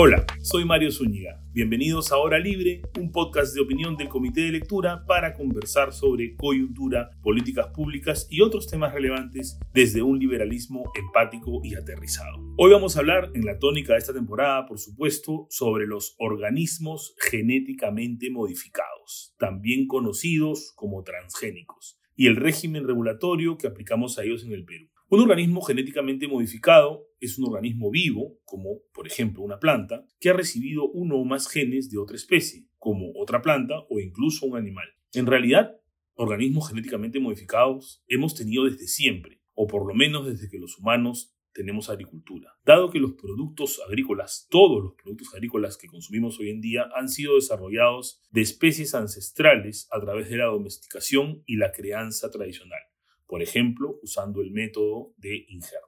Hola, soy Mario Zúñiga. Bienvenidos a Hora Libre, un podcast de opinión del Comité de Lectura para conversar sobre coyuntura, políticas públicas y otros temas relevantes desde un liberalismo empático y aterrizado. Hoy vamos a hablar, en la tónica de esta temporada, por supuesto, sobre los organismos genéticamente modificados, también conocidos como transgénicos, y el régimen regulatorio que aplicamos a ellos en el Perú. Un organismo genéticamente modificado es un organismo vivo, como por ejemplo una planta, que ha recibido uno o más genes de otra especie, como otra planta o incluso un animal. En realidad, organismos genéticamente modificados hemos tenido desde siempre, o por lo menos desde que los humanos tenemos agricultura. Dado que los productos agrícolas, todos los productos agrícolas que consumimos hoy en día, han sido desarrollados de especies ancestrales a través de la domesticación y la crianza tradicional por ejemplo, usando el método de injertos.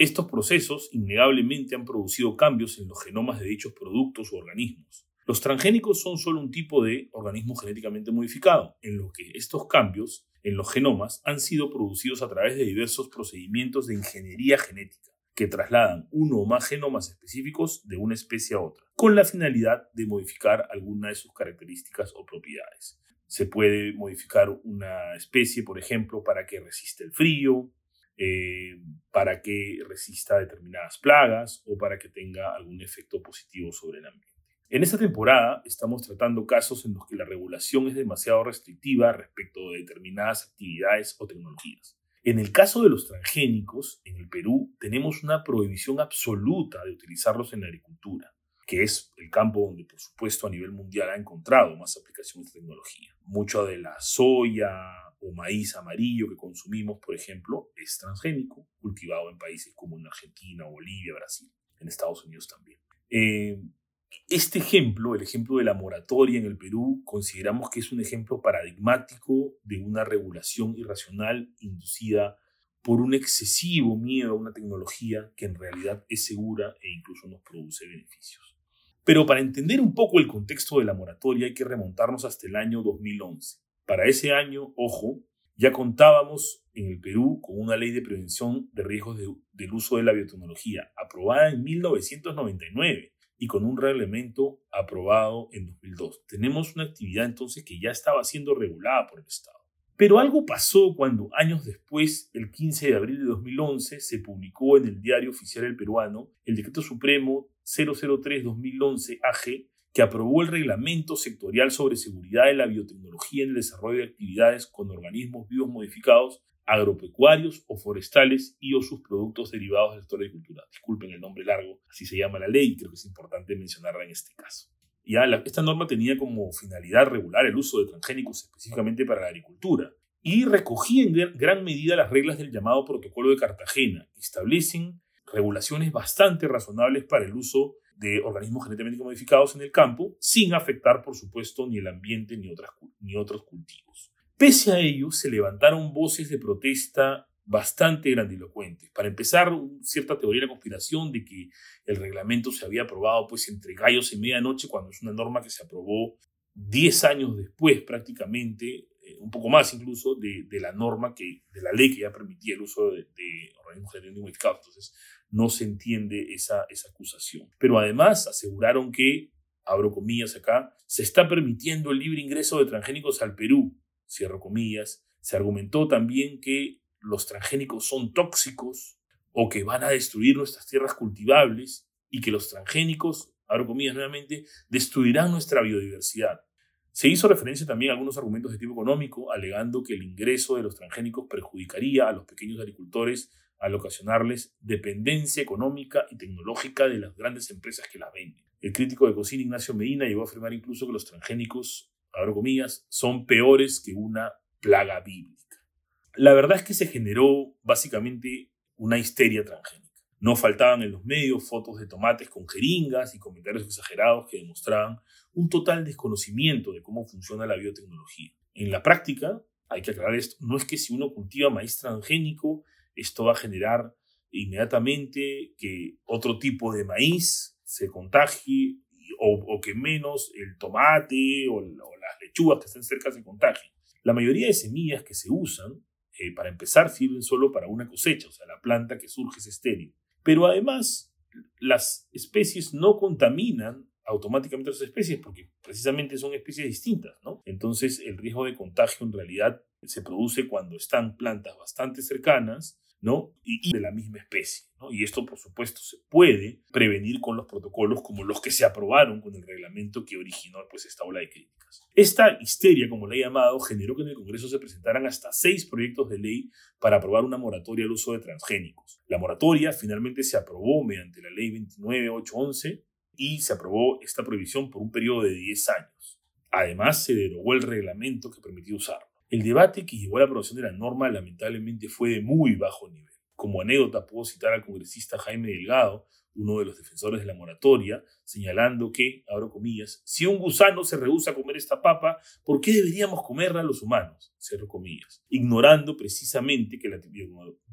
Estos procesos innegablemente han producido cambios en los genomas de dichos productos u organismos. Los transgénicos son solo un tipo de organismo genéticamente modificado, en lo que estos cambios en los genomas han sido producidos a través de diversos procedimientos de ingeniería genética, que trasladan uno o más genomas específicos de una especie a otra, con la finalidad de modificar alguna de sus características o propiedades. Se puede modificar una especie, por ejemplo, para que resista el frío, eh, para que resista determinadas plagas o para que tenga algún efecto positivo sobre el ambiente. En esta temporada estamos tratando casos en los que la regulación es demasiado restrictiva respecto de determinadas actividades o tecnologías. En el caso de los transgénicos, en el Perú tenemos una prohibición absoluta de utilizarlos en la agricultura que es el campo donde, por supuesto, a nivel mundial ha encontrado más aplicaciones de tecnología. Mucho de la soya o maíz amarillo que consumimos, por ejemplo, es transgénico, cultivado en países como en Argentina, Bolivia, Brasil, en Estados Unidos también. Eh, este ejemplo, el ejemplo de la moratoria en el Perú, consideramos que es un ejemplo paradigmático de una regulación irracional inducida por un excesivo miedo a una tecnología que en realidad es segura e incluso nos produce beneficios. Pero para entender un poco el contexto de la moratoria hay que remontarnos hasta el año 2011. Para ese año, ojo, ya contábamos en el Perú con una ley de prevención de riesgos del uso de la biotecnología, aprobada en 1999 y con un reglamento aprobado en 2002. Tenemos una actividad entonces que ya estaba siendo regulada por el Estado. Pero algo pasó cuando años después, el 15 de abril de 2011, se publicó en el Diario Oficial del Peruano el Decreto Supremo 003-2011 AG, que aprobó el Reglamento Sectorial sobre Seguridad de la Biotecnología en el Desarrollo de Actividades con Organismos Vivos Modificados, Agropecuarios o Forestales y o sus productos derivados del sector de agricultura. Disculpen el nombre largo, así se llama la ley, creo que es importante mencionarla en este caso. Ya esta norma tenía como finalidad regular el uso de transgénicos específicamente para la agricultura y recogía en gran medida las reglas del llamado Protocolo de Cartagena, establecen regulaciones bastante razonables para el uso de organismos genéticamente modificados en el campo, sin afectar, por supuesto, ni el ambiente ni, otras, ni otros cultivos. Pese a ello, se levantaron voces de protesta bastante grandilocuentes. Para empezar, cierta teoría de la conspiración de que el reglamento se había aprobado pues entre gallos y medianoche, cuando es una norma que se aprobó 10 años después prácticamente, eh, un poco más incluso, de, la norma, que, de la ley que ya permitía el uso de, de organismos genéticamente modificados. Entonces, no se entiende esa, esa acusación. Pero además aseguraron que, abro comillas acá, se está permitiendo el libre ingreso de transgénicos al Perú, cierro comillas. Se argumentó también que los transgénicos son tóxicos o que van a destruir nuestras tierras cultivables y que los transgénicos, abro comillas nuevamente, destruirán nuestra biodiversidad. Se hizo referencia también a algunos argumentos de tipo económico, alegando que el ingreso de los transgénicos perjudicaría a los pequeños agricultores al ocasionarles dependencia económica y tecnológica de las grandes empresas que las venden. El crítico de cocina Ignacio Medina llegó a afirmar incluso que los transgénicos, abro comillas, son peores que una plaga bíblica. La verdad es que se generó básicamente una histeria transgénica. No faltaban en los medios fotos de tomates con jeringas y comentarios exagerados que demostraban un total desconocimiento de cómo funciona la biotecnología. En la práctica, hay que aclarar esto, no es que si uno cultiva maíz transgénico esto va a generar inmediatamente que otro tipo de maíz se contagie o, que menos el tomate o, las lechugas que estén cerca se contagien. La mayoría de semillas que se usan, eh, para empezar, sirven solo para una cosecha, o sea, la planta que surge es estéril. Pero además, las especies no contaminan automáticamente las especies porque precisamente son especies distintas, ¿no? Entonces el riesgo de contagio en realidad se produce cuando están plantas bastante cercanas ¿no? Y, de la misma especie. Y esto, por supuesto, se puede prevenir con los protocolos como los que se aprobaron con el reglamento que originó pues, esta ola de críticas. Esta histeria, como la he llamado, generó que en el Congreso se presentaran hasta seis proyectos de ley para aprobar una moratoria al uso de transgénicos. La moratoria finalmente se aprobó mediante la ley 29811 y se aprobó esta prohibición por un periodo de 10 años. Además, se derogó el reglamento que permitía usarlo. El debate que llevó a la aprobación de la norma lamentablemente fue de muy bajo nivel. Como anécdota puedo citar al congresista Jaime Delgado, uno de los defensores de la moratoria, señalando que, abro comillas, si un gusano se rehúsa a comer esta papa, ¿por qué deberíamos comerla los humanos? Cierro comillas. Ignorando precisamente que la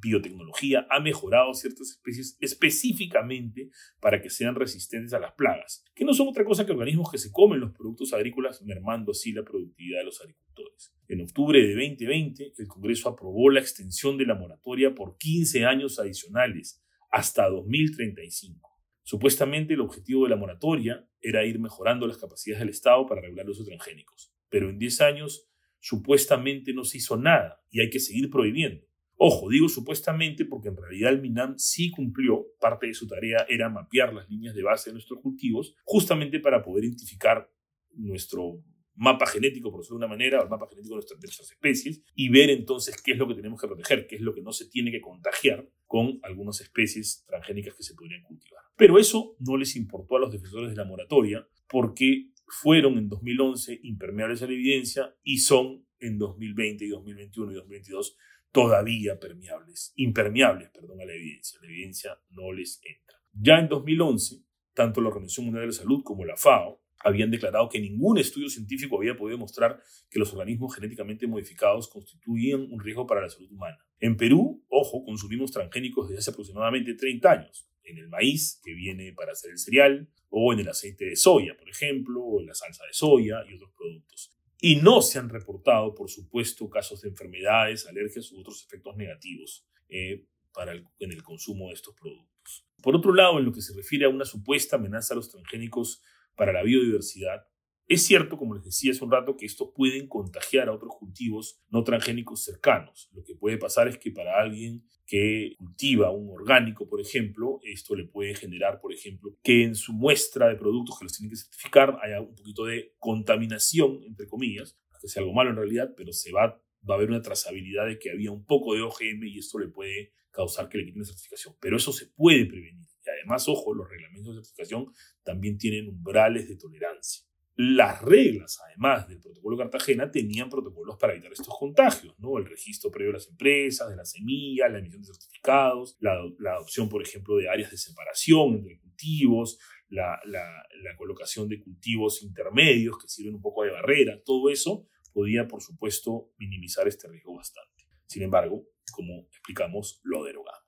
biotecnología ha mejorado ciertas especies específicamente para que sean resistentes a las plagas, que no son otra cosa que organismos que se comen los productos agrícolas, mermando así la productividad de los agricultores. En octubre de 2020, el Congreso aprobó la extensión de la moratoria por 15 años adicionales hasta 2035. Supuestamente el objetivo de la moratoria era ir mejorando las capacidades del Estado para regular los transgénicos, pero en 10 años supuestamente no se hizo nada y hay que seguir prohibiendo. Ojo, digo supuestamente porque en realidad el MINAM sí cumplió, parte de su tarea era mapear las líneas de base de nuestros cultivos, justamente para poder identificar nuestro mapa genético, por decirlo de una manera, o el mapa genético de nuestras, especies, y ver entonces qué es lo que tenemos que proteger, qué es lo que no se tiene que contagiar con algunas especies transgénicas que se podrían cultivar. Pero eso no les importó a los defensores de la moratoria, porque fueron en 2011 impermeables a la evidencia y son en 2020 y 2021 y 2022 todavía permeables, impermeables, perdón, a la evidencia. La evidencia no les entra. Ya en 2011, tanto la Organización Mundial de la Salud como la FAO habían declarado que ningún estudio científico había podido mostrar que los organismos genéticamente modificados constituían un riesgo para la salud humana. En Perú, ojo, consumimos transgénicos desde hace aproximadamente 30 años, en el maíz, que viene para hacer el cereal, o en el aceite de soya, por ejemplo, o en la salsa de soya y otros productos. Y no se han reportado, por supuesto, casos de enfermedades, alergias u otros efectos negativos eh, para en el consumo de estos productos. Por otro lado, en lo que se refiere a una supuesta amenaza a los transgénicos para la biodiversidad. Es cierto, como les decía hace un rato, que estos pueden contagiar a otros cultivos no transgénicos cercanos. Lo que puede pasar es que para alguien que cultiva un orgánico, por ejemplo, esto le puede generar, por ejemplo, que en su muestra de productos que los tienen que certificar haya un poquito de contaminación, entre comillas, que sea algo malo en realidad, pero se va, va a haber una trazabilidad de que había un poco de OGM y esto le puede causar que le quiten la certificación. Pero eso se puede prevenir. Además, ojo, los reglamentos de certificación también tienen umbrales de tolerancia. Las reglas, además del protocolo Cartagena, tenían protocolos para evitar estos contagios, ¿no? El registro previo de las empresas, de las semillas, la emisión de certificados, la, adopción, por ejemplo, de áreas de separación entre cultivos, la, la colocación de cultivos intermedios que sirven un poco de barrera, todo eso podía, por supuesto, minimizar este riesgo bastante. Sin embargo, como explicamos, lo derogamos.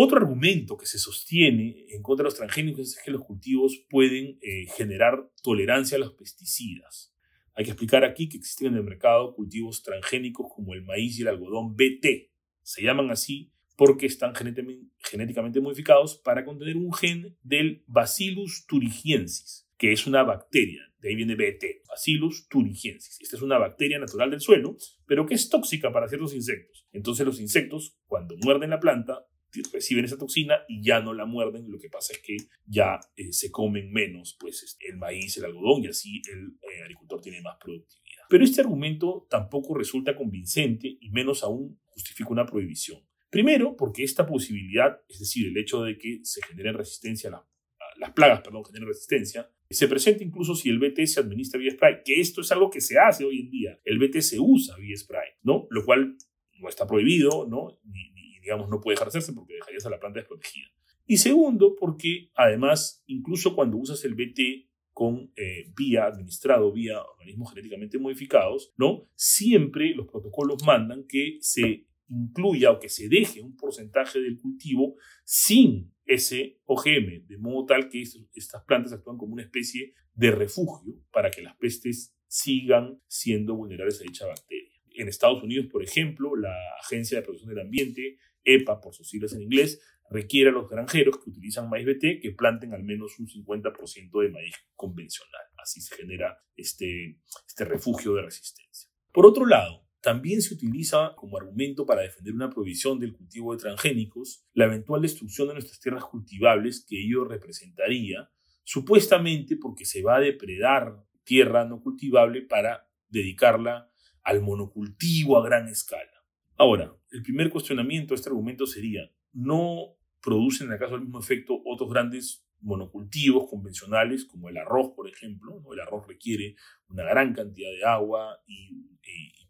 Otro argumento que se sostiene en contra de los transgénicos es que los cultivos pueden eh, generar tolerancia a los pesticidas. Hay que explicar aquí que existen en el mercado cultivos transgénicos como el maíz y el algodón BT. Se llaman así porque están genéticamente modificados para contener un gen del Bacillus thuringiensis, que es una bacteria. De ahí viene BT, Bacillus thuringiensis. Esta es una bacteria natural del suelo, pero que es tóxica para ciertos insectos. Entonces los insectos, cuando muerden la planta, reciben esa toxina y ya no la muerden. Lo que pasa es que ya eh, se comen menos pues, el maíz, el algodón y así el eh, agricultor tiene más productividad. Pero este argumento tampoco resulta convincente y menos aún justifica una prohibición. Primero, porque esta posibilidad, es decir, el hecho de que se genere resistencia a, las plagas, perdón, generen resistencia, se presenta incluso si el BT se administra vía spray, que esto es algo que se hace hoy en día. El BT se usa vía spray, ¿no? Lo cual no está prohibido, ¿no? Ni, digamos, no puede dejar hacerse porque dejarías a la planta desprotegida. Y segundo, porque además, incluso cuando usas el BT con eh, vía administrado, vía organismos genéticamente modificados, ¿no? Siempre los protocolos mandan que se incluya o que se deje un porcentaje del cultivo sin ese OGM, de modo tal que estas plantas actúan como una especie de refugio para que las pestes sigan siendo vulnerables a dicha bacteria. En Estados Unidos, por ejemplo, la Agencia de Protección del Ambiente EPA por sus siglas en inglés, requiere a los granjeros que utilizan maíz BT que planten al menos un 50% de maíz convencional. Así se genera este, este refugio de resistencia. Por otro lado, también se utiliza como argumento para defender una prohibición del cultivo de transgénicos la eventual destrucción de nuestras tierras cultivables que ello representaría, supuestamente porque se va a depredar tierra no cultivable para dedicarla al monocultivo a gran escala. Ahora, el primer cuestionamiento a este argumento sería, ¿no producen acaso el mismo efecto otros grandes monocultivos convencionales como el arroz, por ejemplo? El arroz requiere una gran cantidad de agua y,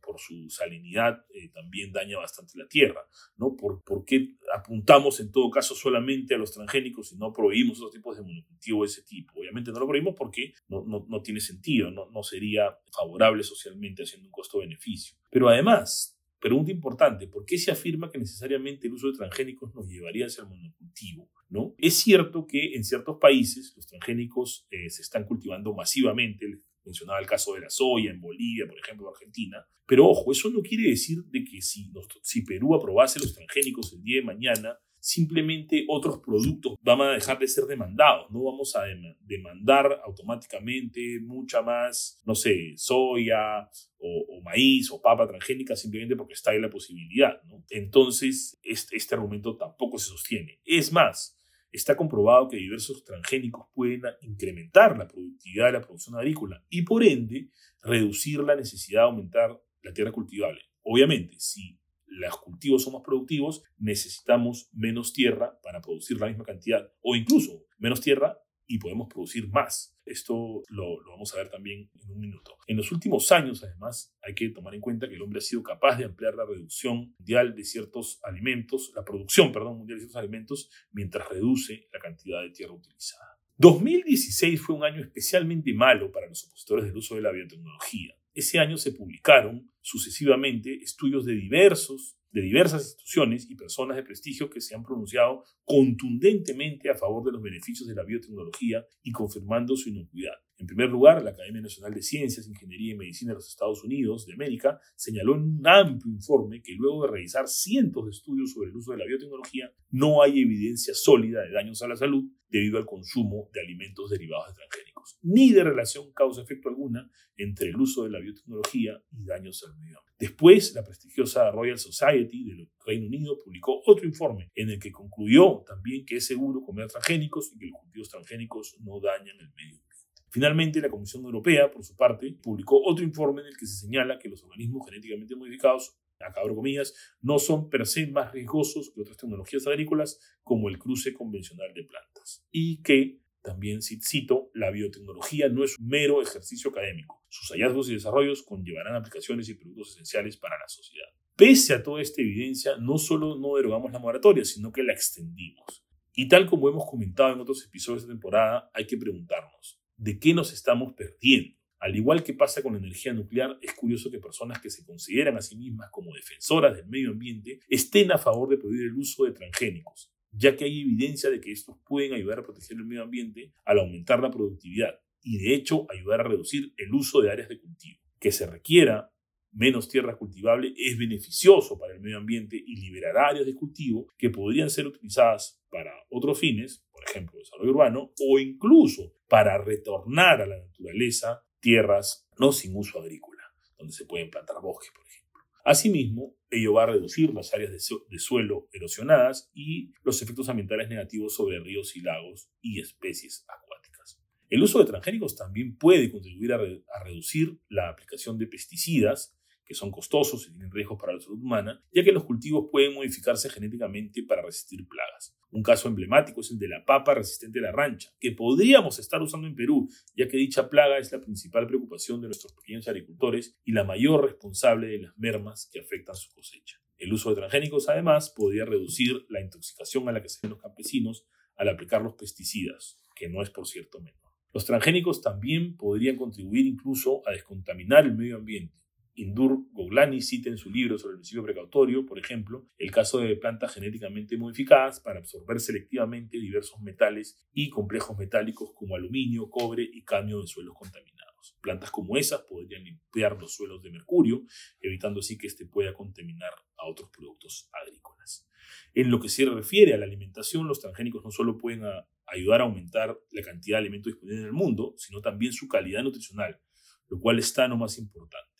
por su salinidad eh, también daña bastante la tierra. ¿no? ¿Por, qué apuntamos en todo caso solamente a los transgénicos y no prohibimos otros tipos de monocultivo de ese tipo? Obviamente no lo prohibimos porque no, no, no tiene sentido, no, no sería favorable socialmente haciendo un costo-beneficio. Pero además, Pregunta importante, ¿por qué se afirma que necesariamente el uso de transgénicos nos llevaría hacia el monocultivo? ¿no? Es cierto que en ciertos países los transgénicos eh, se están cultivando masivamente, mencionaba el caso de la soya en Bolivia, por ejemplo, en Argentina, pero ojo, eso no quiere decir de que si, si Perú aprobase los transgénicos el día de mañana, simplemente otros productos van a dejar de ser demandados. No vamos a demandar automáticamente mucha más, no sé, soya o, maíz o papa transgénica simplemente porque está ahí la posibilidad. Entonces, este, este argumento tampoco se sostiene. Es más, está comprobado que diversos transgénicos pueden incrementar la productividad de la producción agrícola y por ende reducir la necesidad de aumentar la tierra cultivable. Obviamente, si los cultivos son más productivos, necesitamos menos tierra para producir la misma cantidad o incluso menos tierra y podemos producir más. Esto lo, vamos a ver también en un minuto. En los últimos años, además, hay que tomar en cuenta que el hombre ha sido capaz de ampliar la reducción mundial de ciertos alimentos, la producción, perdón, mundial de ciertos alimentos, mientras reduce la cantidad de tierra utilizada. 2016 fue un año especialmente malo para los opositores del uso de la biotecnología. Ese año se publicaron sucesivamente estudios de diversos de diversas instituciones y personas de prestigio que se han pronunciado contundentemente a favor de los beneficios de la biotecnología y confirmando su inocuidad. En primer lugar, la Academia Nacional de Ciencias, Ingeniería y Medicina de los Estados Unidos de América señaló en un amplio informe que luego de realizar cientos de estudios sobre el uso de la biotecnología, no hay evidencia sólida de daños a la salud debido al consumo de alimentos derivados de transgénicos, ni de relación causa-efecto alguna entre el uso de la biotecnología y daños al medio ambiente. Después, la prestigiosa Royal Society del Reino Unido publicó otro informe en el que concluyó también que es seguro comer transgénicos y que los cultivos transgénicos no dañan el medio ambiente. Finalmente, la Comisión Europea, por su parte, publicó otro informe en el que se señala que los organismos genéticamente modificados, acabo comillas, no son per se más riesgosos que otras tecnologías agrícolas como el cruce convencional de plantas. Y que, también cito, la biotecnología no es un mero ejercicio académico. Sus hallazgos y desarrollos conllevarán aplicaciones y productos esenciales para la sociedad. Pese a toda esta evidencia, no solo no derogamos la moratoria, sino que la extendimos. Y tal como hemos comentado en otros episodios de temporada, hay que preguntarnos, de qué nos estamos perdiendo. Al igual que pasa con la energía nuclear, es curioso que personas que se consideran a sí mismas como defensoras del medio ambiente estén a favor de prohibir el uso de transgénicos, ya que hay evidencia de que estos pueden ayudar a proteger el medio ambiente al aumentar la productividad y de hecho ayudar a reducir el uso de áreas de cultivo. Que se requiera menos tierra cultivable es beneficioso para el medio ambiente y liberará áreas de cultivo que podrían ser utilizadas para otros fines, por ejemplo, desarrollo urbano, o incluso para retornar a la naturaleza tierras no sin uso agrícola, donde se pueden plantar bosques, por ejemplo. Asimismo, ello va a reducir las áreas de, suelo erosionadas y los efectos ambientales negativos sobre ríos y lagos y especies acuáticas. El uso de transgénicos también puede contribuir a reducir la aplicación de pesticidas que son costosos y tienen riesgos para la salud humana, ya que los cultivos pueden modificarse genéticamente para resistir plagas. Un caso emblemático es el de la papa resistente a la rancha, que podríamos estar usando en Perú, ya que dicha plaga es la principal preocupación de nuestros pequeños agricultores y la mayor responsable de las mermas que afectan su cosecha. El uso de transgénicos, además, podría reducir la intoxicación a la que se ven los campesinos al aplicar los pesticidas, que no es por cierto menor. Los transgénicos también podrían contribuir incluso a descontaminar el medio ambiente, Indur Goglani cita en su libro sobre el principio precautorio, por ejemplo, el caso de plantas genéticamente modificadas para absorber selectivamente diversos metales y complejos metálicos como aluminio, cobre y cadmio de suelos contaminados. Plantas como esas podrían limpiar los suelos de mercurio, evitando así que éste pueda contaminar a otros productos agrícolas. En lo que se refiere a la alimentación, los transgénicos no solo pueden ayudar a aumentar la cantidad de alimentos disponibles en el mundo, sino también su calidad nutricional, lo cual está no más importante.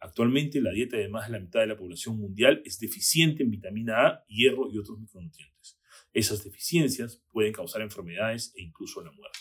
Actualmente la dieta de más de la mitad de la población mundial es deficiente en vitamina A, hierro y otros micronutrientes. Esas deficiencias pueden causar enfermedades e incluso la muerte.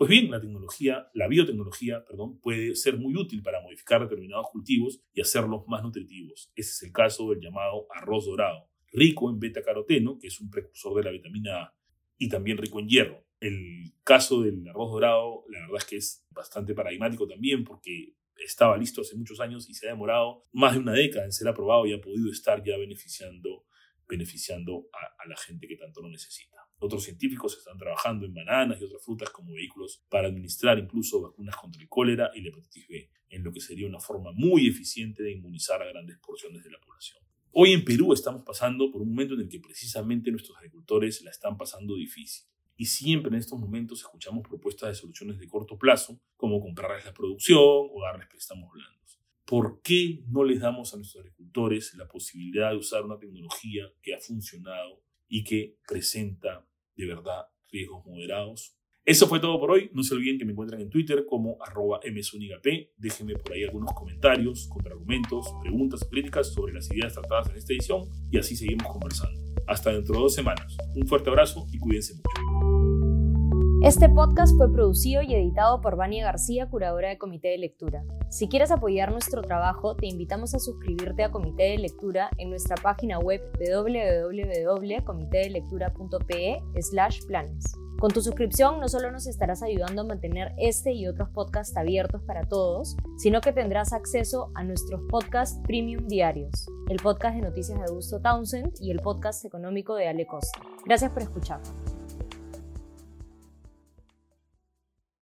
Pues bien, la tecnología, la biotecnología, perdón, puede ser muy útil para modificar determinados cultivos y hacerlos más nutritivos. Ese es el caso del llamado arroz dorado, rico en beta-caroteno, que es un precursor de la vitamina A, y también rico en hierro. El caso del arroz dorado, la verdad es que es bastante paradigmático también porque estaba listo hace muchos años y se ha demorado más de una década en ser aprobado y ha podido estar ya beneficiando, beneficiando a, a la gente que tanto lo necesita. Otros científicos están trabajando en bananas y otras frutas como vehículos para administrar incluso vacunas contra el cólera y la hepatitis B, en lo que sería una forma muy eficiente de inmunizar a grandes porciones de la población. Hoy en Perú estamos pasando por un momento en el que precisamente nuestros agricultores la están pasando difícil. Y siempre en estos momentos escuchamos propuestas de soluciones de corto plazo, como comprarles la producción o darles préstamos blandos. ¿Por qué no les damos a nuestros agricultores la posibilidad de usar una tecnología que ha funcionado y que presenta de verdad riesgos moderados. Eso fue todo por hoy. No se olviden que me encuentran en Twitter como msunigap. Déjenme por ahí algunos comentarios, contraargumentos, preguntas o críticas sobre las ideas tratadas en esta edición y así seguimos conversando. Hasta dentro de dos semanas. Un fuerte abrazo y cuídense mucho. Este podcast fue producido y editado por Vania García, curadora de Comité de Lectura. Si quieres apoyar nuestro trabajo, te invitamos a suscribirte a Comité de Lectura en nuestra página web www.comitedelectura.pe/planes. Con tu suscripción no solo nos estarás ayudando a mantener este y otros podcasts abiertos para todos, sino que tendrás acceso a nuestros podcasts premium diarios, el podcast de noticias de Augusto Townsend y el podcast económico de Ale Costa. Gracias por escuchar.